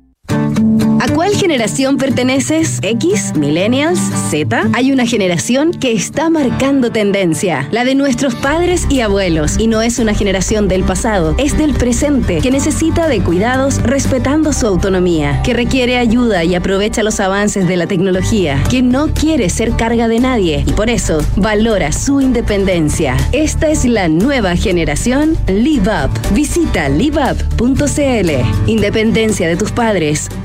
¿A cuál generación perteneces? ¿X? ¿Millennials? ¿Z? Hay una generación que está marcando tendencia, la de nuestros padres y abuelos. Y no es una generación del pasado, es del presente, que necesita de cuidados respetando su autonomía, que requiere ayuda y aprovecha los avances de la tecnología, que no quiere ser carga de nadie y por eso valora su independencia. Esta es la nueva generación Live Up. Visita liveup.cl. Independencia de tus padres.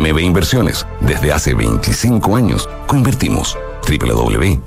MB Inversiones, desde hace 25 años, coinvertimos. www.mbi.cl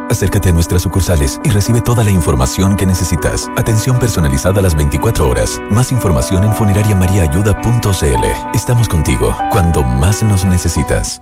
Acércate a nuestras sucursales y recibe toda la información que necesitas. Atención personalizada a las 24 horas. Más información en funerariamariaayuda.cl. Estamos contigo cuando más nos necesitas.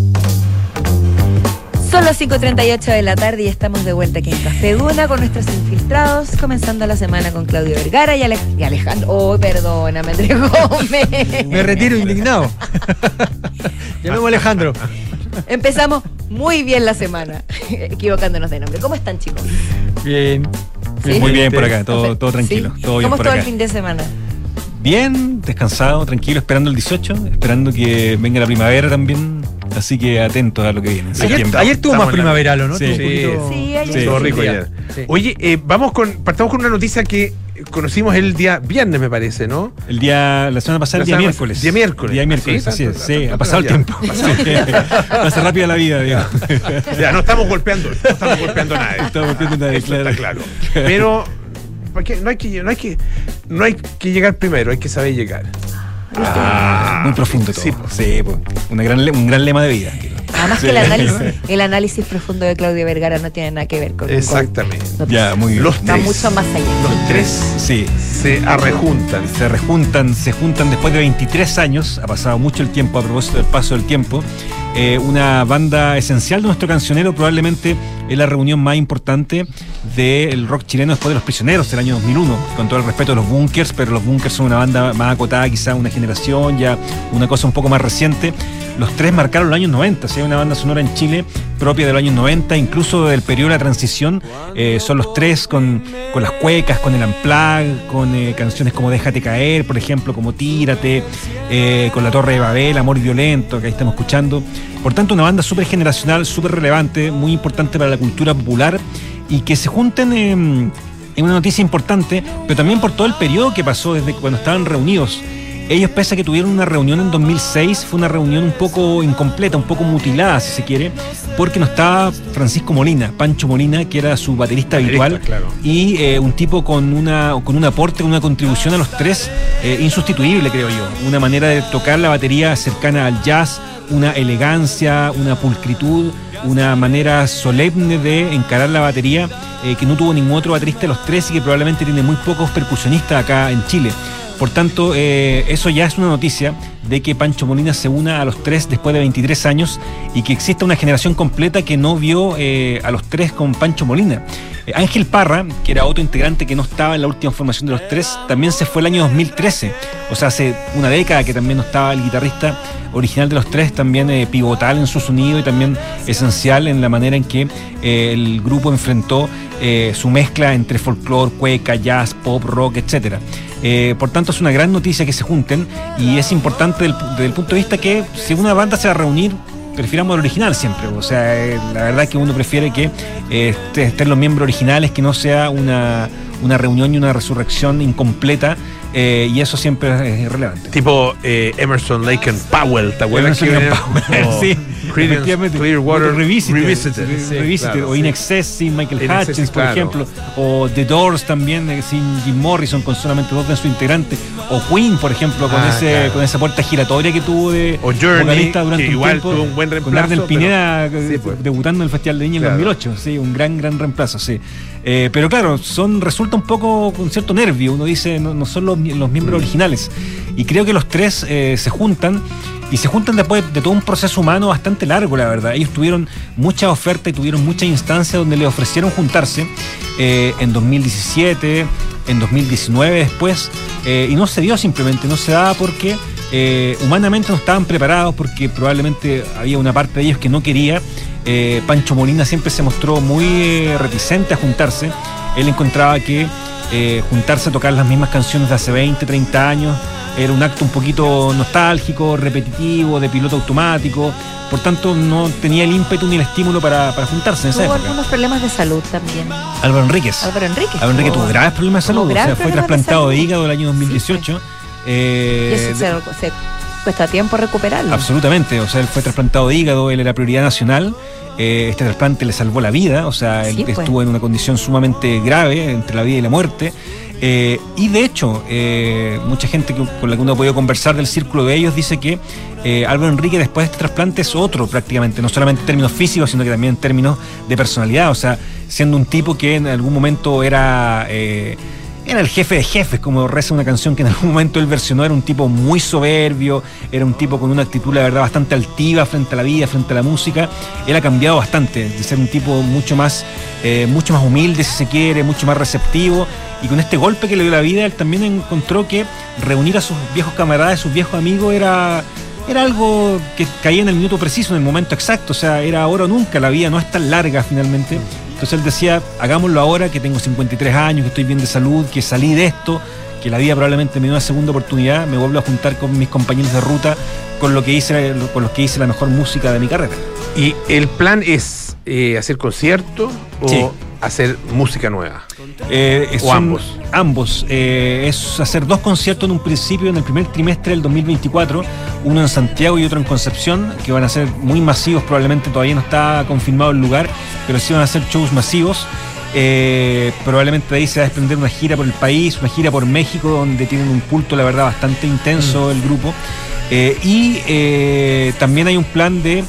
Son las 5.38 de la tarde y estamos de vuelta aquí en Café Duna con nuestros infiltrados, comenzando la semana con Claudio Vergara y, Ale- y Alejandro. Oh, perdóname, Andrés Gómez. Me retiro indignado. Llamemos a Alejandro. Empezamos muy bien la semana, equivocándonos de nombre. ¿Cómo están, chicos? Bien. ¿Sí? Muy bien por acá, todo, todo tranquilo. ¿Sí? Todo bien ¿Cómo por estuvo acá. el fin de semana? Bien, descansado, tranquilo, esperando el 18, esperando que venga la primavera también. Así que atentos a lo que viene. en Ayer- ayer estuvo más primaveral, ¿o no? Sí, poquito- Sí, ayer Estuvo sí. rico Sí. ayer. Sí. Oye, eh, vamos con, partamos con una noticia que conocimos el día viernes, me parece, ¿no? El día, la semana pasada, La el día semana miércoles. día miércoles. Día miércoles, Sí, así es. Sí, ha pasado el tiempo. Pasa rápida la vida, digamos. Ya, no estamos golpeando, no estamos golpeando a nadie. Estamos golpeando a nadie, claro. está claro. Pero ¿para qué? no hay que no hay que no hay que llegar primero, hay que saber llegar. Ah, muy profundo todo. Sí, Sí, pues, una gran, un gran lema de vida. Además Sí. que el análisis, el análisis profundo de Claudio Vergara no tiene nada que ver con Exactamente. Ya, muy bien. Los con- va tres. mucho más allá. Los tres Sí. se arrejuntan. Se rejuntan, se juntan después de 23 años, ha pasado mucho el tiempo a propósito del paso del tiempo. Eh, una banda esencial de nuestro cancionero, probablemente es la reunión más importante del rock chileno después de Los Prisioneros del año 2001, con todo el respeto de los Bunkers, pero los Bunkers son una banda más acotada, quizá una generación, ya una cosa un poco más reciente. Los tres marcaron los años 90, si hay una banda sonora en Chile propia de los años 90, incluso del periodo de la transición, eh, son los tres con, con las cuecas, con el amplag, con eh, canciones como Déjate caer, por ejemplo, como Tírate, eh, con La Torre de Babel, Amor Violento, que ahí estamos escuchando. Por tanto, una banda súper generacional, súper relevante, muy importante para la cultura popular y que se junten en, una noticia importante, pero también por todo el periodo que pasó desde cuando estaban reunidos. Ellos, pese a que tuvieron una reunión en 2006, fue una reunión un poco incompleta, un poco mutilada, si se quiere, porque no estaba Francisco Molina, Pancho Molina, que era su baterista, Baterista, habitual, claro. y eh, un tipo con, una, con un aporte, con una contribución a los tres eh, insustituible, creo yo. Una manera de tocar la batería cercana al jazz, una elegancia, una pulcritud, una manera solemne de encarar la batería eh, que no tuvo ningún otro baterista de los tres y que probablemente tiene muy pocos percusionistas acá en Chile. Por tanto, eh, eso ya es una noticia de que Pancho Molina se una a los tres después de 23 años y que exista una generación completa que no vio eh, a los tres con Pancho Molina. Eh, Ángel Parra, que era otro integrante que no estaba en la última formación de los tres, también se fue el año 2013. O sea, hace una década que también no estaba el guitarrista original de los tres, también eh, pivotal en su sonido y también esencial en la manera en que eh, el grupo enfrentó su mezcla entre folclore, cueca, jazz, pop, rock, etcétera. Por tanto, es una gran noticia que se junten y es importante desde el punto de vista que si una banda se va a reunir, prefiramos el original siempre. O sea, eh, la verdad que uno prefiere que eh, estén los miembros originales, que no sea una, una reunión y una resurrección incompleta. eh, y eso siempre es relevante. Tipo eh, Emerson, Lake and Powell, ¿te acuerdas? Emerson, que? Powell, sí, Creedence, efectivamente. Clearwater Revisited, Revisited, claro, o. In Excess sin Michael In Excess, Hutchins, por claro. ejemplo, o The Doors también eh, sin Jim Morrison con solamente dos de sus integrantes, o Queen, por ejemplo, con Ah, ese con esa puerta giratoria que tuvo de O Journey, vocalista durante un igual tiempo, tuvo un buen con reemplazo, pero- Pineda eh, Sí, pues. debutando en el Festival de Viña en Claro. 2008, sí, un gran gran reemplazo, sí. Eh, pero claro, son resulta un poco con cierto nervio, uno dice, no, no son los, los miembros Mm. originales. Y creo que los tres eh, se juntan y se juntan después de todo un proceso humano bastante largo, la verdad. Ellos tuvieron muchas ofertas y tuvieron muchas instancias donde les ofrecieron juntarse eh, en 2017, en 2019 después, eh, y no se dio simplemente, no se daba porque eh, humanamente no estaban preparados, porque probablemente había una parte de ellos que no quería. Pancho Molina siempre se mostró muy reticente a juntarse. Él encontraba que juntarse a tocar las mismas canciones de hace 20, 30 años era un acto un poquito nostálgico, repetitivo, de piloto automático. Por tanto, no tenía el ímpetu ni el estímulo para, para juntarse en esa época. algunos problemas de salud también. Álvaro Enríquez. Álvaro Enríquez. Álvaro Enríquez tuvo graves problemas de salud. O sea, fue de trasplantado de, salud. hígado el año 2018. Eh, Y eso se, se cuesta tiempo recuperarlo. Absolutamente, o sea, él fue trasplantado de hígado, él era prioridad nacional. eh, este trasplante le salvó la vida, o sea, él Sí, pues. estuvo en una condición sumamente grave entre la vida y la muerte. Eh, y de hecho, eh, mucha gente con la que uno ha podido conversar del círculo de ellos dice que eh, Álvaro Enrique después de este trasplante es otro prácticamente, no solamente en términos físicos, sino que también en términos de personalidad, o sea, siendo un tipo que en algún momento era... era el jefe de jefes, como reza una canción que en algún momento él versionó. Era un tipo muy soberbio, era un tipo con una actitud, la verdad, bastante altiva frente a la vida, frente a la música. Él ha cambiado bastante, de ser un tipo mucho más, eh, mucho más humilde, si se quiere, mucho más receptivo. Y con este golpe que le dio la vida, él también encontró que reunir a sus viejos camaradas, sus viejos amigos, era, era algo que caía en el minuto preciso, en el momento exacto. O sea, era ahora o nunca, la vida no es tan larga finalmente. Entonces él decía, hagámoslo ahora, que tengo 53 años, que estoy bien de salud, que salí de esto, que la vida probablemente me dio una segunda oportunidad, me vuelvo a juntar con mis compañeros de ruta, con lo que hice, con los que hice la mejor música de mi carrera. ¿Y el plan es eh, hacer concierto o Sí. hacer música nueva? Eh, ¿O ambos? Ambos. Eh, es hacer dos conciertos en un principio, en el primer trimestre del 2024, uno en Santiago y otro en Concepción, que van a ser muy masivos, probablemente todavía no está confirmado el lugar, pero sí van a ser shows masivos. Eh, probablemente de ahí se va a desprender una gira por el país, una gira por México, donde tienen un culto, la verdad, bastante intenso el grupo. Eh, y eh, también hay un plan de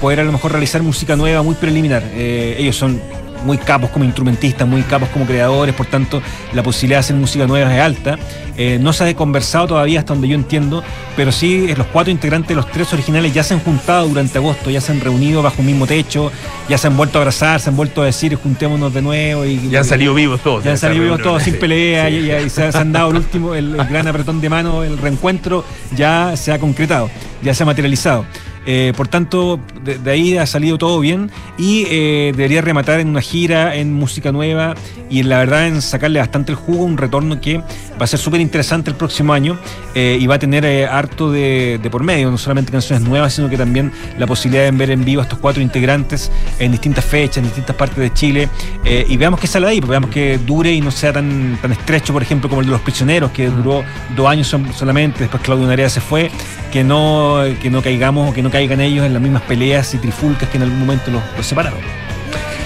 poder a lo mejor realizar música nueva muy preliminar. Ellos son muy capos como instrumentistas, muy capos como creadores, por tanto la posibilidad de hacer música nueva es alta. Eh, no se ha conversado todavía hasta donde yo entiendo, pero sí eh, los cuatro integrantes de los tres originales ya se han juntado durante agosto, ya se han reunido bajo un mismo techo, ya se han vuelto a abrazar, se han vuelto a decir juntémonos de nuevo. Y, Ya han salido vivos todos. Ya han salido vivos todos sin pelea Sí. y, y se, se han dado el último, el, el gran apretón de mano, el reencuentro ya se ha concretado, ya se ha materializado. Eh, por tanto, de, ahí ha salido todo bien y eh, debería rematar en una gira, en música nueva y la verdad en sacarle bastante el jugo, un retorno que va a ser súper interesante el próximo año eh, y va a tener eh, harto de, de por medio, no solamente canciones nuevas, sino que también la posibilidad de ver en vivo a estos cuatro integrantes en distintas fechas, en distintas partes de Chile eh, y veamos que sale de ahí, pues veamos que dure y no sea tan, tan estrecho, por ejemplo, como el de los prisioneros, que duró dos años solamente, después Claudio Narea se fue, que no, que no caigamos o que no caigan ellos en las mismas peleas y trifulcas que en algún momento los, los separaron.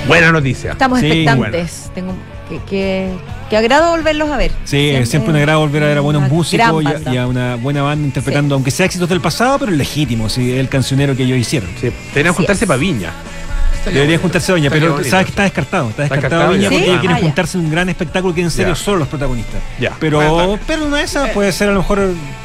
Buena noticia. Estamos Sí, expectantes. Tengo que, que, que agrado volverlos a ver. Sí, siempre, un agrado volver a ver a buenos músicos y a, banda. y a una buena banda interpretando, aunque sea éxitos del pasado, pero legítimo, sí, el cancionero que ellos hicieron. Deberían juntarse para Viña. Debería juntarse Estaría pero bonito. sabes que está descartado. Está descartado Viña porque ¿Sí? ellos quieren Ah, juntarse en un gran espectáculo que en serio Ya. solo los protagonistas. Ya. Pero, pero una de esas puede ser a lo mejor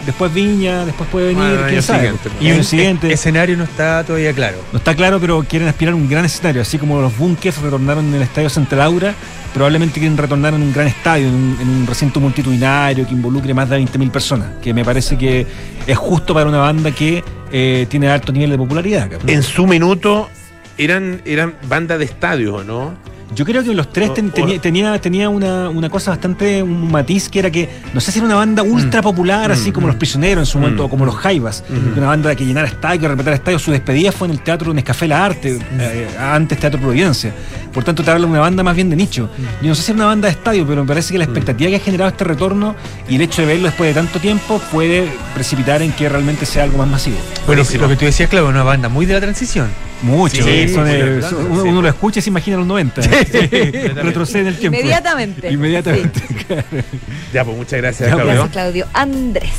después Viña, después puede venir, Bueno, el quién sabe. siguiente, Y el el siguiente. escenario no está todavía claro. No está claro, pero quieren aspirar a un gran escenario, así como los Bunkers retornaron en el Estadio Santa Laura, probablemente quieren retornar en un gran estadio, en un, en un recinto multitudinario que involucre más de 20.000 personas, que me parece que es justo para una banda que eh, tiene alto nivel de popularidad. cabrón. En su minuto eran, eran banda de estadios, ¿o no? Yo creo que los tres ten- tenía, tenía, tenía una, una cosa bastante, un matiz que era que, no sé si era una banda ultra popular, así como Los Prisioneros en su momento, Mm. o como Los Jaivas, una banda que llenara estadios, que repetara estadios. Su despedida fue en el Teatro Nescafé La Arte, eh, antes Teatro Providencia. Por tanto, te habla de una banda más bien de nicho. Yo no sé si era una banda de estadio, pero me parece que la expectativa que ha generado este retorno y el hecho de verlo después de tanto tiempo puede precipitar en que realmente sea algo más masivo. Bueno, lo que tú decías, claro, una banda muy de la transición. Mucho. Sí, son, muy eh, de- son- uno, sí. uno lo escucha y se imagina los 90. Retrocede en el tiempo. Inmediatamente. Inmediatamente. Ya, pues muchas gracias, Ya, Claudio. Gracias, Claudio. Andrés.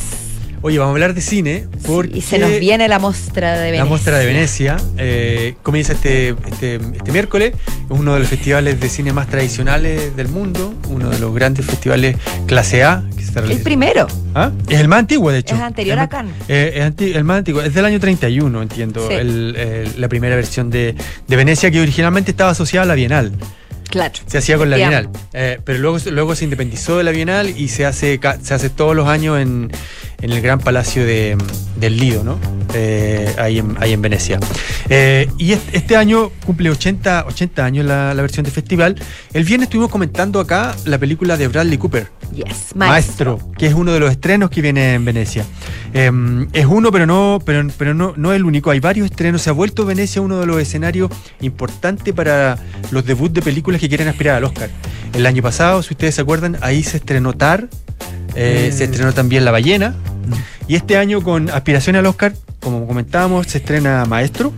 Oye, vamos a hablar de cine porque Y se nos viene la mostra de Venecia. la muestra de Venecia eh, comienza este, este, este miércoles. Es uno de los festivales de cine más tradicionales del mundo, uno de los grandes festivales clase A que se El primero. ¿Ah? Es el más antiguo, de hecho. Es anterior El a Cannes. Eh, es anti- el más antiguo, es del año 31, entiendo, Sí. el- el- la primera versión de, de Venecia que originalmente estaba asociada a la Bienal. Claro. Se hacía con la Bien. Bienal. Eh, pero luego, luego se independizó de la Bienal y se hace, se hace todos los años en, en el Gran Palacio de, del Lido, ¿no? Eh, ahí, en, ahí en Venecia. Eh, y este, este año cumple 80, 80 años la, la versión de festival. El viernes estuvimos comentando acá la película de Bradley Cooper. Yes, Maestro, que es uno de los estrenos que viene en Venecia. Eh, es uno, pero no, pero, pero no, no el único. Hay varios estrenos. Se ha vuelto Venecia uno de los escenarios importantes para los debuts de películas que quieren aspirar al Oscar. El año pasado, si ustedes se acuerdan, ahí se estrenó Tar, eh, Mm. se estrenó también La Ballena. Y este año, con aspiración al Oscar, como comentábamos, se estrena Maestro.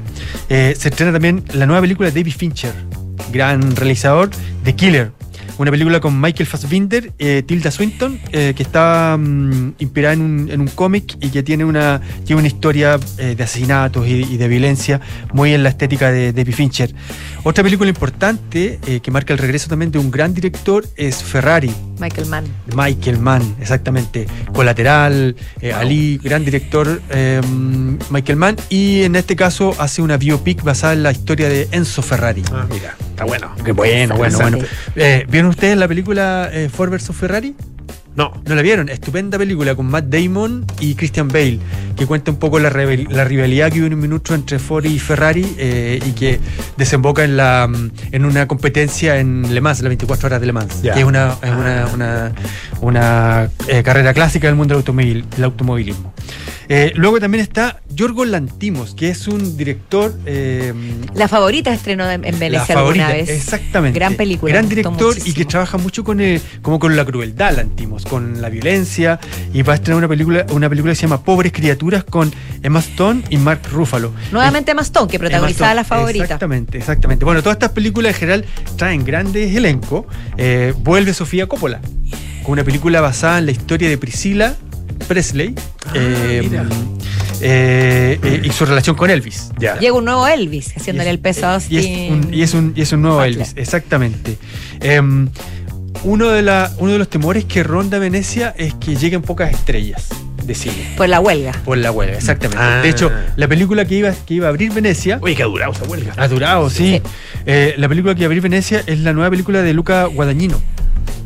Eh, se estrena también la nueva película de David Fincher, gran realizador de Killer. Una película con Michael Fassbinder, eh, Tilda Swinton, que está mm, inspirada en un, en un cómic y que tiene una, tiene una historia de asesinatos y, y de violencia muy en la estética de David Fincher. Otra película importante eh, que marca el regreso también de un gran director es Ferrari, Michael Mann. Michael Mann, exactamente. Colateral, eh, Ali, gran director eh, Michael Mann. Y en este caso hace una biopic basada en la historia de Enzo Ferrari. Ah, mira, está bueno. Qué bueno, bueno, bueno. Eh, ¿Vieron ustedes la película eh, Ford vs Ferrari? No. ¿No la vieron? Estupenda película con Matt Damon y Christian Bale, que cuenta un poco la, la rivalidad que hubo en un minuto entre Ford y Ferrari eh, y que desemboca en, la, en una competencia en Le Mans, las 24 horas de Le Mans, que es una, es una, una, una, eh, carrera clásica del mundo del, automóvil, del automovilismo. Eh, luego también está Yorgos Lantimos, que es un director... eh, La favorita estrenó en, en Venecia favorita, alguna vez. Exactamente. Gran película. Gran director y que trabaja mucho con el, como con la crueldad, Lantimos, con la violencia. Y va a estrenar una película, una película que se llama Pobres Criaturas con Emma Stone y Mark Ruffalo. Nuevamente Mastón, que protagonizaba Emma la Stone, favorita. Exactamente, exactamente. Bueno, todas estas películas en general traen grandes elencos. Eh, vuelve Sofía Coppola con una película basada en la historia de Priscilla Presley. Ah, eh, eh, eh, y su relación con Elvis. Ya. Llega un nuevo Elvis haciéndole el peso a Y es Austin. un, y es un, y es un nuevo Butler. Elvis, exactamente. Em, uno, de la, uno de los temores que ronda Venecia es que lleguen pocas estrellas de cine. Por la huelga. Por la huelga, exactamente. Ah. De hecho, la película que iba, que iba a abrir Venecia. Oye, que ha durado esa huelga. Ha durado, sí. Eh, la película que iba a abrir Venecia es la nueva película de Luca Guadagnino.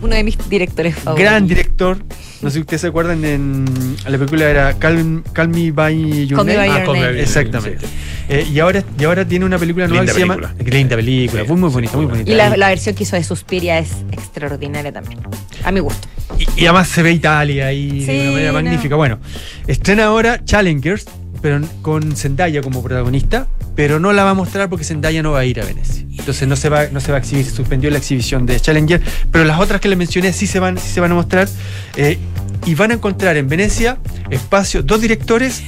Uno de mis directores favoritos. Gran director. No sé si ustedes se acuerdan en la película era Calm, Call Me By Your Call Me Your Ah, Call Name. Exactamente. Eh, y, ahora, y ahora tiene una película nueva Linda que se llama. Linda película, muy, muy bonita, muy bonita. Y la, la versión que hizo de Suspiria es extraordinaria también. A mi gusto. Y, y además se ve Italia ahí de una manera no. magnífica. Bueno, estrena ahora Challengers, pero con Zendaya como protagonista, pero no la va a mostrar porque Zendaya no va a ir a Venecia. Entonces no se va, no se va a exhibir, se suspendió la exhibición de Challenger, pero las otras que les mencioné sí se van, sí se van a mostrar. eh, y van a encontrar en Venecia espacio, dos directores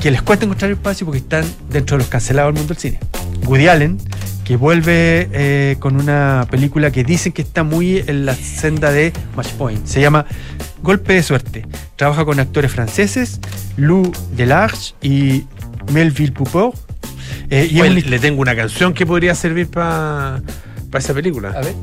que les cuesta encontrar espacio porque están dentro de los cancelados del mundo del cine. Woody Allen, que vuelve eh, con una película que dicen que está muy en la senda de Match Point. Se llama Golpe de Suerte. Trabaja con actores franceses, Lou Delarge y Melville Poupeau. Eh, y un- le tengo una canción que podría servir para esa película. A ver.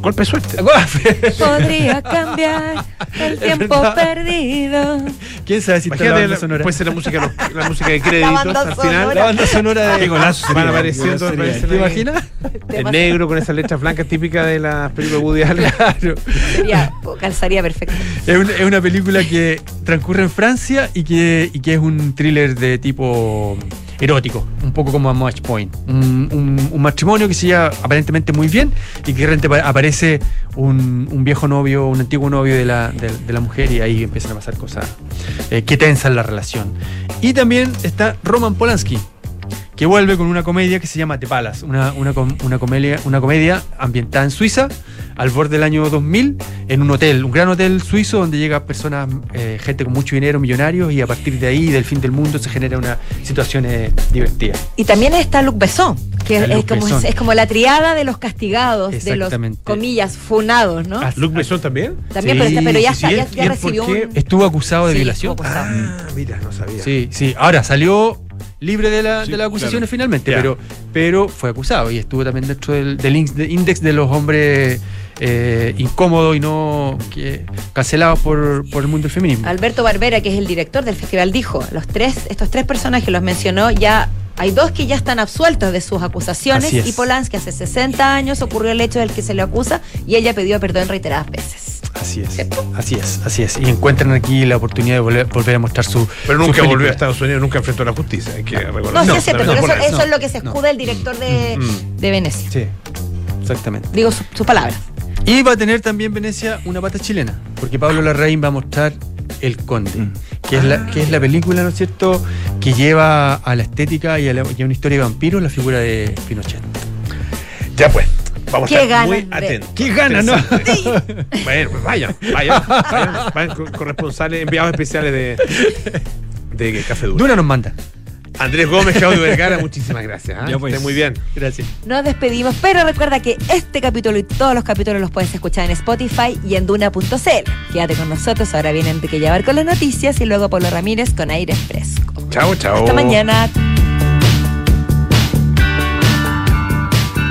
Golpe suerte. Podría cambiar el tiempo perdido. ¿Quién sabe si está la banda la- sonora? puede ser la música, la música de créditos al final. La banda sonora de. Golazo Van sería, apareciendo. ¿Te imaginas? En negro con esas letras blancas típicas de las películas de Woody Allen. Claro. Sería, calzaría perfecto. Es una, es una película que transcurre en Francia y que, y que es un thriller de tipo erótico, un poco como a Match Point. Un, un- matrimonio que se lleva aparentemente muy bien y que apa- aparece un, un viejo novio, un antiguo novio de la, de, la mujer y ahí empiezan a pasar cosas eh, que tensan la relación. Y también está Roman Polanski, que vuelve con una comedia que se llama The Palace, una, una comedia, una comedia ambientada en Suiza, al borde del año 2000, en un hotel, un gran hotel suizo donde llega personas, eh, gente con mucho dinero, millonarios, y a partir de ahí, del fin del mundo, se genera una situación eh, divertida. Y también está Luc Besson, que es, Luc como, Besson. es, es como la triada de los castigados, de los, comillas, funados, ¿no? ¿Luc Besson también? También, pero, está- pero ya, sí, está, sí. ya, ¿Y ya él recibió un... Estuvo acusado de Sí, violación. acusado. Ah, mira, no sabía. Sí, sí. Ahora salió libre de, la, Sí, de las acusaciones claro. finalmente, pero, pero fue acusado y estuvo también dentro del, del índice de los hombres eh, incómodos y no que, cancelados por, por el mundo del feminismo. Alberto Barbera, que es el director del festival, dijo, los tres, estos tres personajes los mencionó, ya hay dos que ya están absueltos de sus acusaciones y Polanski hace 60 años ocurrió el hecho del que se le acusa y ella pidió perdón reiteradas veces. Así es, así es, así es. Y encuentran aquí la oportunidad de volver, volver a mostrar su. Pero su nunca volvió a Estados Unidos, nunca enfrentó a la justicia. Hay que No, reconocerlo. sí es cierto, pero eso, es lo que se escuda el director de, Mm. de Venecia. Sí, exactamente. Digo su- sus palabras. Y va a tener también Venecia una pata chilena, porque Pablo Larraín va a mostrar El Conde, que, es la, que es la película, ¿no es cierto?, que lleva a la estética y a, la- y a una historia de vampiros la figura de Pinochet. Ya pues, vamos Qué a estar muy atentos. ¡Qué ganas, no! Interesante. Bueno, pues vayan, vayan, vayan, corresponsales, enviados especiales de, de Café Duro. Dura nos manda. Andrés Gómez, Claudio Vergara, muchísimas gracias. ¿ah? Ya pues. Esté muy bien. Gracias. Nos despedimos, pero recuerda que este capítulo y todos los capítulos los puedes escuchar en Spotify y en duna.cl. Quédate con nosotros, ahora viene Enrique Llevar con las noticias y luego Pablo Ramírez con aire fresco. Chao, chao. Hasta mañana.